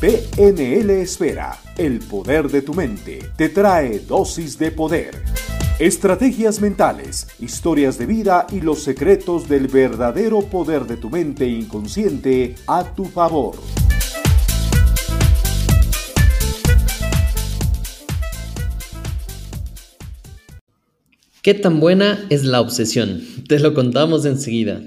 PNL Esfera, el poder de tu mente, te trae dosis de poder. Estrategias mentales, historias de vida y los secretos del verdadero poder de tu mente inconsciente a tu favor. ¿Qué tan buena es la obsesión? Te lo contamos enseguida.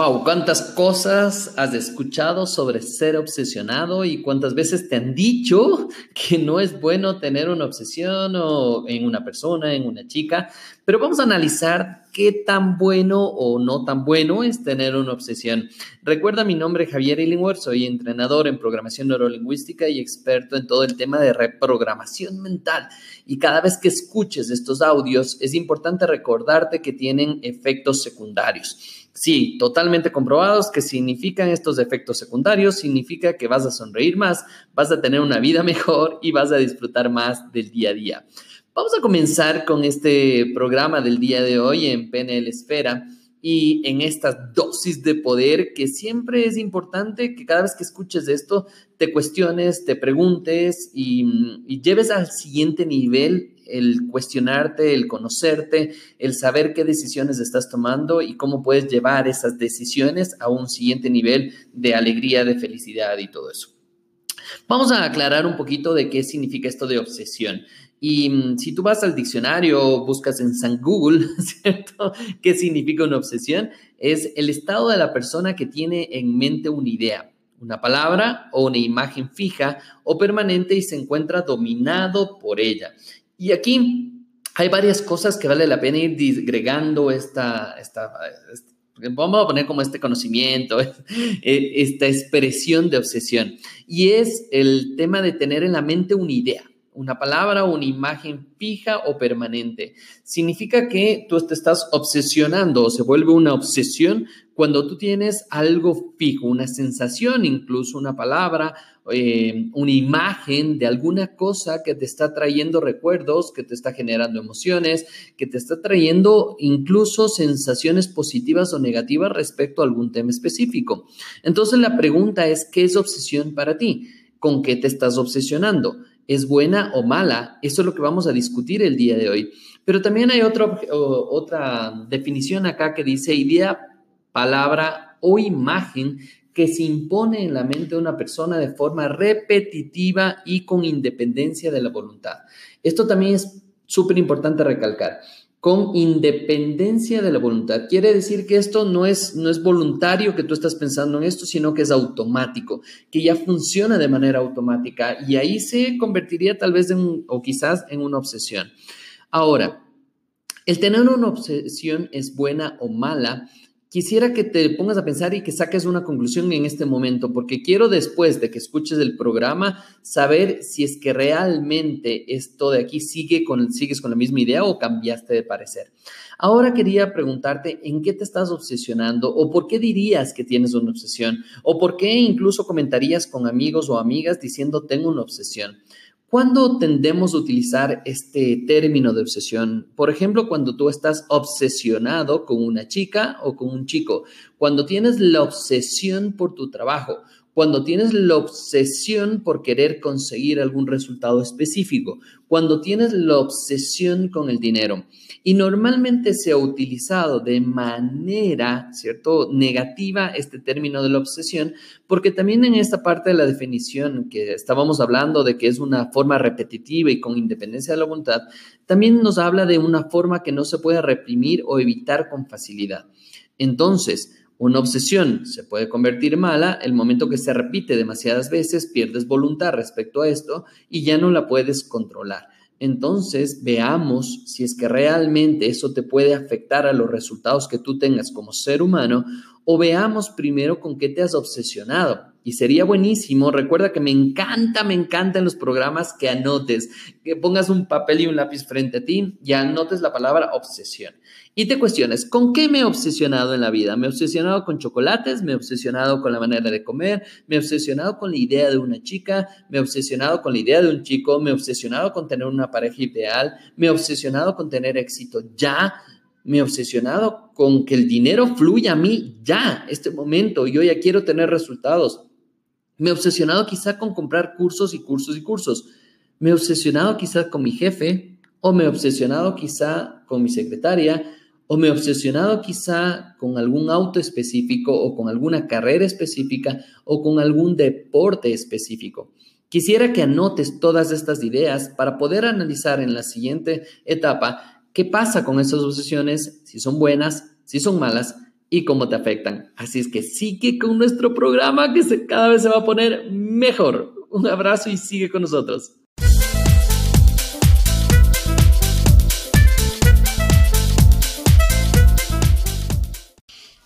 Wow, cuántas cosas has escuchado sobre ser obsesionado y cuántas veces te han dicho que no es bueno tener una obsesión o en una persona, en una chica, pero vamos a analizar qué tan bueno o no tan bueno es tener una obsesión. Recuerda mi nombre Javier Illingworth, soy entrenador en programación neurolingüística y experto en todo el tema de reprogramación mental. Y cada vez que escuches estos audios es importante recordarte que tienen efectos secundarios. Sí, totalmente comprobados que significan estos efectos secundarios, significa que vas a sonreír más, vas a tener una vida mejor y vas a disfrutar más del día a día. Vamos a comenzar con este programa del día de hoy en PNL Esfera y en estas dosis de poder que siempre es importante que cada vez que escuches esto te cuestiones, te preguntes y, y lleves al siguiente nivel el cuestionarte, el conocerte, el saber qué decisiones estás tomando y cómo puedes llevar esas decisiones a un siguiente nivel de alegría, de felicidad y todo eso. Vamos a aclarar un poquito de qué significa esto de obsesión. Y mm, si tú vas al diccionario, buscas en San Google, ¿cierto? ¿Qué significa una obsesión? Es el estado de la persona que tiene en mente una idea, una palabra o una imagen fija o permanente y se encuentra dominado por ella. Y aquí hay varias cosas que vale la pena ir disgregando esta, esta, vamos a poner como este conocimiento, eh, esta expresión de obsesión. Y es el tema de tener en la mente una idea una palabra o una imagen fija o permanente. Significa que tú te estás obsesionando o se vuelve una obsesión cuando tú tienes algo fijo, una sensación, incluso una palabra, eh, una imagen de alguna cosa que te está trayendo recuerdos, que te está generando emociones, que te está trayendo incluso sensaciones positivas o negativas respecto a algún tema específico. Entonces la pregunta es, ¿qué es obsesión para ti? ¿Con qué te estás obsesionando? es buena o mala. Eso es lo que vamos a discutir el día de hoy. Pero también hay otra, otra definición acá que dice idea, palabra o imagen que se impone en la mente de una persona de forma repetitiva y con independencia de la voluntad. Esto también es súper importante recalcar con independencia de la voluntad. Quiere decir que esto no es, no es voluntario que tú estás pensando en esto, sino que es automático, que ya funciona de manera automática y ahí se convertiría tal vez en, o quizás en una obsesión. Ahora, el tener una obsesión es buena o mala quisiera que te pongas a pensar y que saques una conclusión en este momento, porque quiero después de que escuches el programa saber si es que realmente esto de aquí sigue con, sigues con la misma idea o cambiaste de parecer. Ahora quería preguntarte en qué te estás obsesionando o por qué dirías que tienes una obsesión o por qué incluso comentarías con amigos o amigas diciendo tengo una obsesión. ¿Cuándo tendemos a utilizar este término de obsesión? Por ejemplo, cuando tú estás obsesionado con una chica o con un chico, cuando tienes la obsesión por tu trabajo, cuando tienes la obsesión por querer conseguir algún resultado específico, cuando tienes la obsesión con el dinero. Y normalmente se ha utilizado de manera, ¿cierto?, negativa este término de la obsesión, porque también en esta parte de la definición que estábamos hablando de que es una forma repetitiva y con independencia de la voluntad, también nos habla de una forma que no se puede reprimir o evitar con facilidad. Entonces, una obsesión se puede convertir mala el momento que se repite demasiadas veces, pierdes voluntad respecto a esto y ya no la puedes controlar. Entonces, veamos si es que realmente eso te puede afectar a los resultados que tú tengas como ser humano o veamos primero con qué te has obsesionado. Y sería buenísimo, recuerda que me encanta, me encantan los programas que anotes, que pongas un papel y un lápiz frente a ti y anotes la palabra obsesión. Y te cuestiones, ¿con qué me he obsesionado en la vida? ¿Me he obsesionado con chocolates? ¿Me he obsesionado con la manera de comer? ¿Me he obsesionado con la idea de una chica? ¿Me he obsesionado con la idea de un chico? ¿Me he obsesionado con tener una pareja ideal? ¿Me he obsesionado con tener éxito ya? Me obsesionado con que el dinero fluya a mí ya, este momento. Yo ya quiero tener resultados. Me he obsesionado quizá con comprar cursos y cursos y cursos. Me he obsesionado quizá con mi jefe o me he obsesionado quizá con mi secretaria o me he obsesionado quizá con algún auto específico o con alguna carrera específica o con algún deporte específico. Quisiera que anotes todas estas ideas para poder analizar en la siguiente etapa qué pasa con esas obsesiones, si son buenas, si son malas y cómo te afectan. Así es que sigue con nuestro programa que cada vez se va a poner mejor. Un abrazo y sigue con nosotros.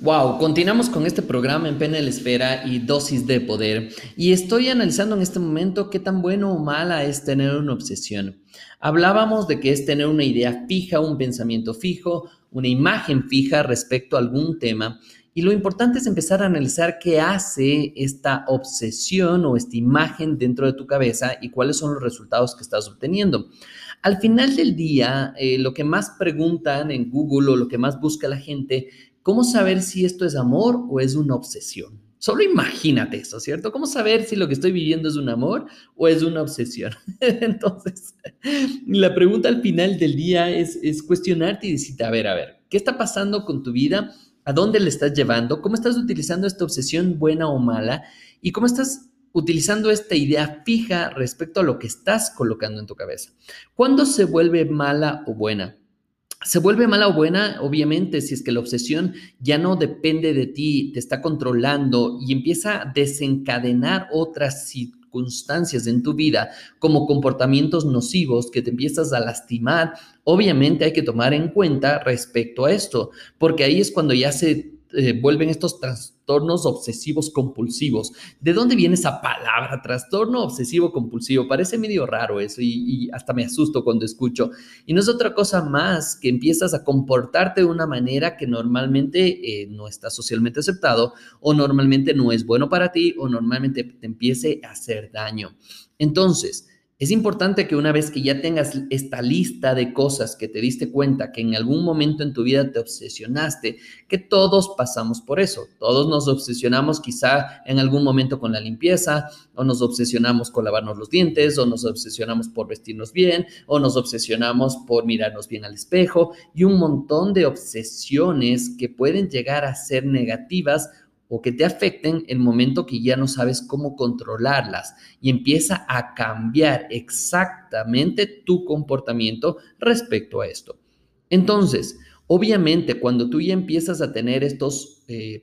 Wow, continuamos con este programa en PNL Esfera y dosis de poder. Y estoy analizando en este momento qué tan bueno o mala es tener una obsesión. Hablábamos de que es tener una idea fija, un pensamiento fijo, una imagen fija respecto a algún tema. Y lo importante es empezar a analizar qué hace esta obsesión o esta imagen dentro de tu cabeza y cuáles son los resultados que estás obteniendo. Al final del día, eh, lo que más preguntan en Google o lo que más busca la gente ¿Cómo saber si esto es amor o es una obsesión? Solo imagínate eso, ¿cierto? ¿Cómo saber si lo que estoy viviendo es un amor o es una obsesión? Entonces, la pregunta al final del día es, es cuestionarte y decirte, a ver, a ver, ¿qué está pasando con tu vida? ¿A dónde le estás llevando? ¿Cómo estás utilizando esta obsesión buena o mala? ¿Y cómo estás utilizando esta idea fija respecto a lo que estás colocando en tu cabeza? ¿Cuándo se vuelve mala o buena? Se vuelve mala o buena, obviamente, si es que la obsesión ya no depende de ti, te está controlando y empieza a desencadenar otras circunstancias en tu vida, como comportamientos nocivos que te empiezas a lastimar. Obviamente hay que tomar en cuenta respecto a esto, porque ahí es cuando ya se eh, vuelven estos trastornos obsesivos compulsivos. ¿De dónde viene esa palabra, trastorno obsesivo compulsivo? Parece medio raro eso y, hasta me asusto cuando escucho. Y no es otra cosa más que empiezas a comportarte de una manera que normalmente eh, no está socialmente aceptado o normalmente no es bueno para ti o normalmente te empiece a hacer daño. Entonces, es importante que una vez que ya tengas esta lista de cosas que te diste cuenta que en algún momento en tu vida te obsesionaste, que todos pasamos por eso. Todos nos obsesionamos quizá en algún momento con la limpieza, o nos obsesionamos con lavarnos los dientes, o nos obsesionamos por vestirnos bien, o nos obsesionamos por mirarnos bien al espejo, y un montón de obsesiones que pueden llegar a ser negativas o que te afecten el momento que ya no sabes cómo controlarlas y empieza a cambiar exactamente tu comportamiento respecto a esto. Entonces, obviamente, cuando tú ya empiezas a tener estos, eh,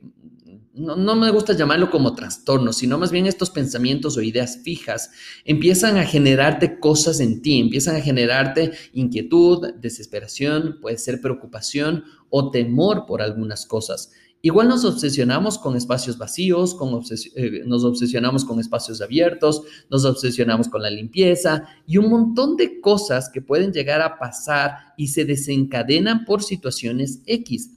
no, no, me gusta llamarlo como trastornos, sino más bien estos pensamientos o ideas fijas, empiezan a generarte cosas en ti, empiezan a generarte inquietud, desesperación, puede ser preocupación o temor por algunas cosas. Igual nos obsesionamos con espacios vacíos, con eh, nos obsesionamos con espacios abiertos, nos obsesionamos con la limpieza y un montón de cosas que pueden llegar a pasar y se desencadenan por situaciones X.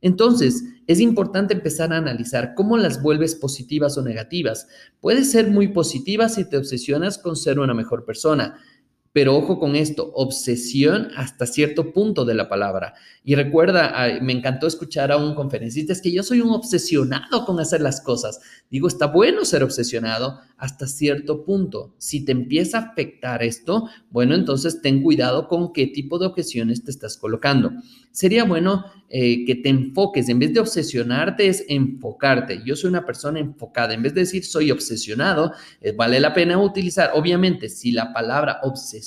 Entonces, es importante empezar a analizar cómo las vuelves positivas o negativas. Puede ser muy positiva si te obsesionas con ser una mejor persona, pero ojo con esto, obsesión hasta cierto punto de la palabra. Y recuerda, me encantó escuchar a un conferencista, es que yo soy un obsesionado con hacer las cosas. Digo, está bueno ser obsesionado hasta cierto punto. Si te empieza a afectar esto, bueno, entonces ten cuidado con qué tipo de objeciones te estás colocando. Sería bueno eh, que te enfoques, en vez de obsesionarte, es enfocarte. Yo soy una persona enfocada, en vez de decir soy obsesionado, eh, vale la pena utilizar, obviamente, si la palabra obsesión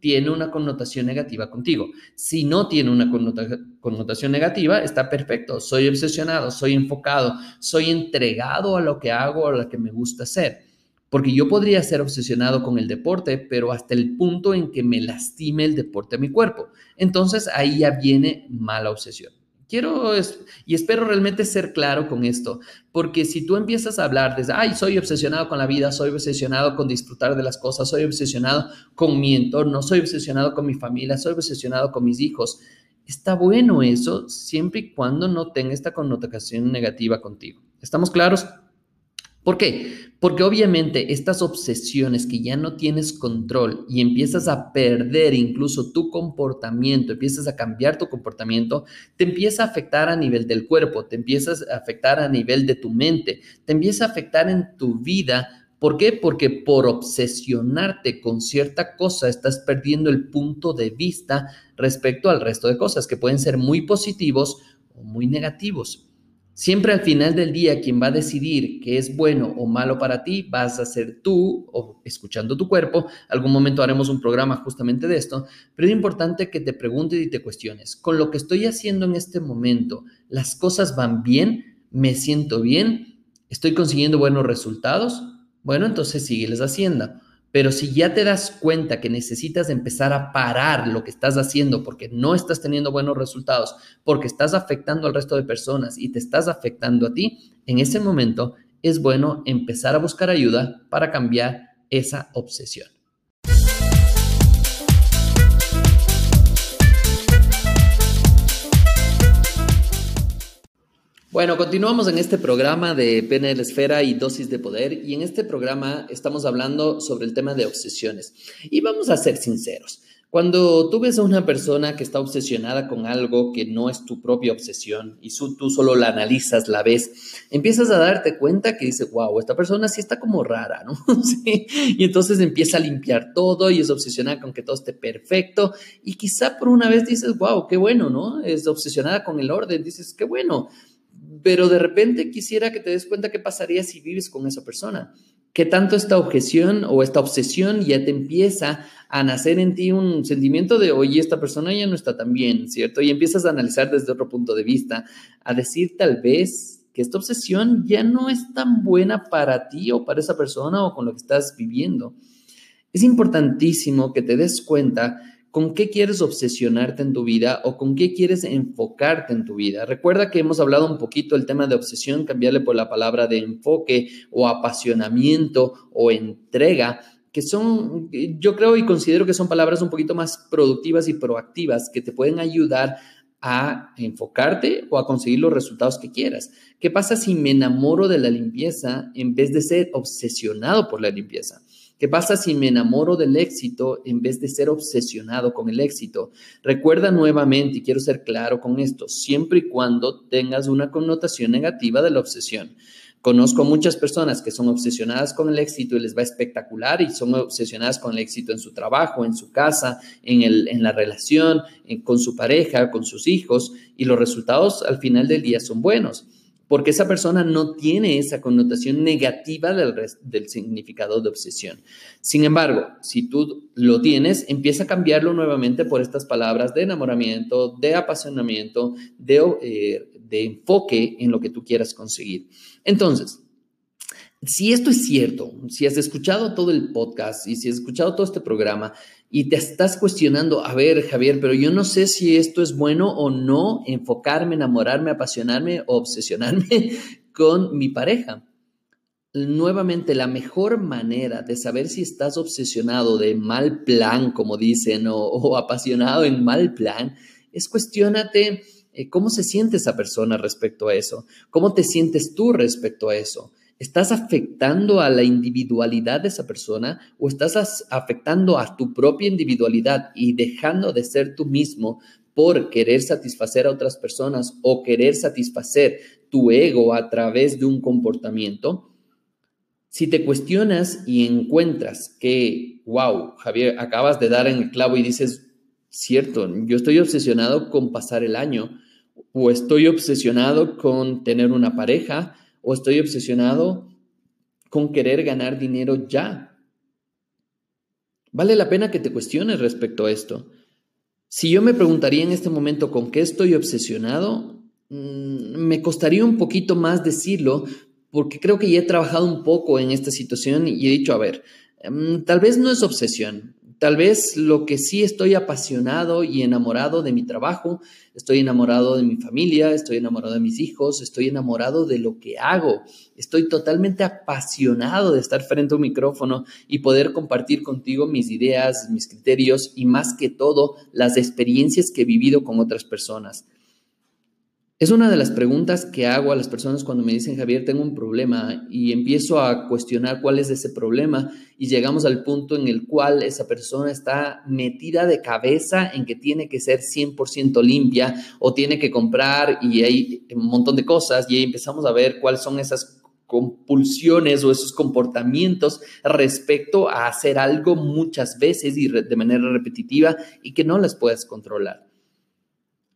tiene una connotación negativa contigo. Si no tiene una connotación negativa, está perfecto. Soy obsesionado, soy enfocado, soy entregado a lo que hago, a lo que me gusta hacer. Porque yo podría ser obsesionado con el deporte, pero hasta el punto en que me lastime el deporte a mi cuerpo. Entonces ahí ya viene mala obsesión. Quiero y espero realmente ser claro con esto, porque si tú empiezas a hablar desde, ay, soy obsesionado con la vida, soy obsesionado con disfrutar de las cosas, soy obsesionado con mi entorno, soy obsesionado con mi familia, soy obsesionado con mis hijos, está bueno eso siempre y cuando no tenga esta connotación negativa contigo. ¿Estamos claros? ¿Por qué? Porque obviamente estas obsesiones que ya no tienes control y empiezas a perder incluso tu comportamiento, empiezas a cambiar tu comportamiento, te empieza a afectar a nivel del cuerpo, te empiezas a afectar a nivel de tu mente, te empieza a afectar en tu vida. ¿Por qué? Porque por obsesionarte con cierta cosa estás perdiendo el punto de vista respecto al resto de cosas que pueden ser muy positivos o muy negativos. Siempre al final del día, quien va a decidir qué es bueno o malo para ti, vas a ser tú o escuchando tu cuerpo. Algún momento haremos un programa justamente de esto, pero es importante que te preguntes y te cuestiones, ¿con lo que estoy haciendo en este momento, las cosas van bien? ¿Me siento bien? ¿Estoy consiguiendo buenos resultados? Bueno, entonces sígueles haciendo. Pero si ya te das cuenta que necesitas empezar a parar lo que estás haciendo porque no estás teniendo buenos resultados, porque estás afectando al resto de personas y te estás afectando a ti, en ese momento es bueno empezar a buscar ayuda para cambiar esa obsesión. Bueno, continuamos en este programa de PNL Esfera y Dosis de Poder y en este programa estamos hablando sobre el tema de obsesiones. Y vamos a ser sinceros. Cuando tú ves a una persona que está obsesionada con algo que no es tu propia obsesión y tú solo la analizas, la ves, empiezas a darte cuenta que dices, wow, esta persona sí está como rara, ¿no? ¿Sí? Y entonces empieza a limpiar todo y es obsesionada con que todo esté perfecto y quizá por una vez dices, wow, qué bueno, ¿no? Es obsesionada con el orden, dices, qué bueno pero de repente quisiera que te des cuenta qué pasaría si vives con esa persona. ¿Qué tanto esta objeción o esta obsesión ya te empieza a nacer en ti un sentimiento de, oye, esta persona ya no está tan bien, ¿cierto? Y empiezas a analizar desde otro punto de vista, a decir tal vez que esta obsesión ya no es tan buena para ti o para esa persona o con lo que estás viviendo. Es importantísimo que te des cuenta con qué quieres obsesionarte en tu vida o con qué quieres enfocarte en tu vida. Recuerda que hemos hablado un poquito del tema de obsesión, cambiarle por la palabra de enfoque o apasionamiento o entrega, que son, yo creo y considero que son palabras un poquito más productivas y proactivas que te pueden ayudar a enfocarte o a conseguir los resultados que quieras. ¿Qué pasa si me enamoro de la limpieza en vez de ser obsesionado por la limpieza? ¿Qué pasa si me enamoro del éxito en vez de ser obsesionado con el éxito? Recuerda nuevamente, y quiero ser claro con esto, siempre y cuando tengas una connotación negativa de la obsesión. Conozco muchas personas que son obsesionadas con el éxito y les va espectacular y son obsesionadas con el éxito en su trabajo, en su casa, en, el, en la relación, con su pareja, con sus hijos y los resultados al final del día son buenos porque esa persona no tiene esa connotación negativa del, significado de obsesión. Sin embargo, si tú lo tienes, empieza a cambiarlo nuevamente por estas palabras de enamoramiento, de apasionamiento, de, eh, de enfoque en lo que tú quieras conseguir. Entonces, si esto es cierto, si has escuchado todo el podcast y si has escuchado todo este programa y te estás cuestionando, a ver, Javier, pero yo no sé si esto es bueno o no, enfocarme, enamorarme, apasionarme o obsesionarme con mi pareja. Nuevamente, la mejor manera de saber si estás obsesionado de mal plan, como dicen, o, apasionado en mal plan, es cuestionate eh, cómo se siente esa persona respecto a eso, cómo te sientes tú respecto a eso. ¿Estás afectando a la individualidad de esa persona o estás afectando a tu propia individualidad y dejando de ser tú mismo por querer satisfacer a otras personas o querer satisfacer tu ego a través de un comportamiento? Si te cuestionas y encuentras que, wow, Javier, acabas de dar en el clavo y dices, cierto, yo estoy obsesionado con pasar el año o estoy obsesionado con tener una pareja o estoy obsesionado con querer ganar dinero ya. Vale la pena que te cuestiones respecto a esto. Si yo me preguntaría en este momento con qué estoy obsesionado, mm, me costaría un poquito más decirlo porque creo que ya he trabajado un poco en esta situación y he dicho, a ver, mm, tal vez no es obsesión, Tal vez lo que sí estoy apasionado y enamorado de mi trabajo, estoy enamorado de mi familia, estoy enamorado de mis hijos, estoy enamorado de lo que hago, estoy totalmente apasionado de estar frente a un micrófono y poder compartir contigo mis ideas, mis criterios y más que todo las experiencias que he vivido con otras personas. Es una de las preguntas que hago a las personas cuando me dicen, Javier, tengo un problema y empiezo a cuestionar cuál es ese problema y llegamos al punto en el cual esa persona está metida de cabeza en que tiene que ser 100% limpia o tiene que comprar y hay un montón de cosas y ahí empezamos a ver cuáles son esas compulsiones o esos comportamientos respecto a hacer algo muchas veces y de manera repetitiva y que no las puedes controlar.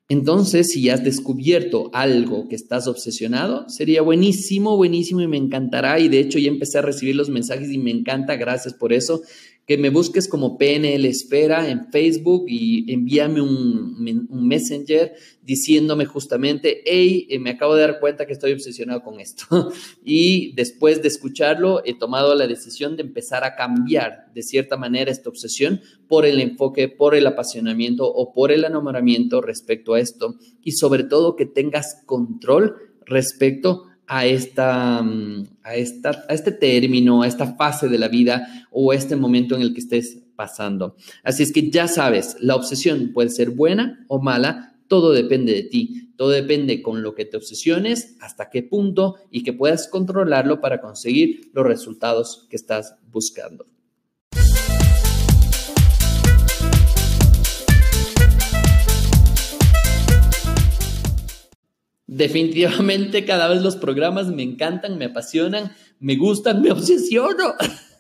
Entonces, si has descubierto algo que estás obsesionado, sería buenísimo, buenísimo y me encantará. Y de hecho ya empecé a recibir los mensajes y me encanta, gracias por eso que me busques como PNL Esfera en Facebook y envíame un, un, messenger diciéndome justamente, hey, eh, me acabo de dar cuenta que estoy obsesionado con esto. y después de escucharlo, he tomado la decisión de empezar a cambiar de cierta manera esta obsesión por el enfoque, por el apasionamiento o por el enamoramiento respecto a esto. Y sobre todo que tengas control respecto a, esta, mm, a, esta, a este término, a esta fase de la vida o a este momento en el que estés pasando. Así es que ya sabes, la obsesión puede ser buena o mala, todo depende de ti, todo depende con lo que te obsesiones, hasta qué punto y que puedas controlarlo para conseguir los resultados que estás buscando. Definitivamente cada vez los programas me encantan, me apasionan, me gustan, me obsesiono.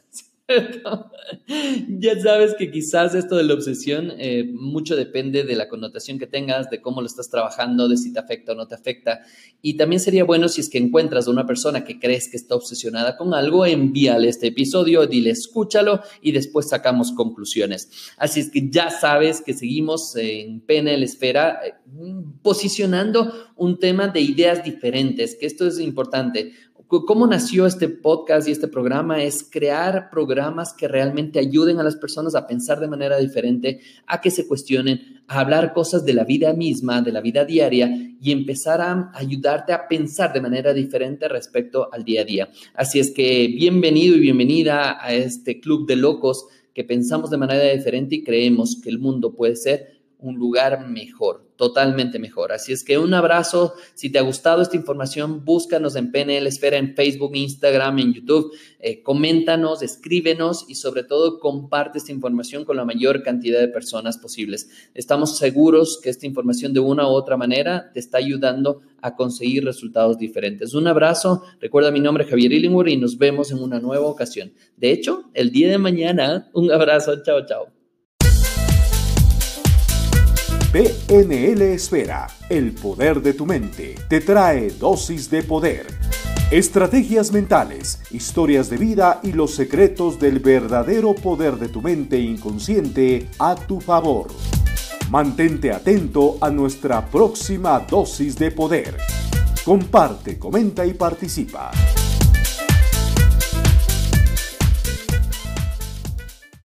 ya sabes que quizás esto de la obsesión eh, mucho depende de la connotación que tengas, de cómo lo estás trabajando, de si te afecta o no te afecta. Y también sería bueno si es que encuentras a una persona que crees que está obsesionada con algo, envíale este episodio, dile escúchalo y después sacamos conclusiones. Así es que ya sabes que seguimos en PNL Esfera eh, posicionando un tema de ideas diferentes, que esto es importante. ¿Cómo nació este podcast y este programa? Es crear programas que realmente ayuden a las personas a pensar de manera diferente, a que se cuestionen, a hablar cosas de la vida misma, de la vida diaria y empezar a ayudarte a pensar de manera diferente respecto al día a día. Así es que bienvenido y bienvenida a este club de locos que pensamos de manera diferente y creemos que el mundo puede ser un lugar mejor, totalmente mejor. Así es que un abrazo. Si te ha gustado esta información, búscanos en PNL Esfera en Facebook, Instagram, en YouTube. Eh, coméntanos, escríbenos y sobre todo comparte esta información con la mayor cantidad de personas posibles. Estamos seguros que esta información de una u otra manera te está ayudando a conseguir resultados diferentes. Un abrazo. Recuerda mi nombre Javier Illingworth y nos vemos en una nueva ocasión. De hecho, el día de mañana, un abrazo. Chao, chao. PNL Esfera, el poder de tu mente, te trae dosis de poder. Estrategias mentales, historias de vida y los secretos del verdadero poder de tu mente inconsciente a tu favor. Mantente atento a nuestra próxima dosis de poder. Comparte, comenta y participa.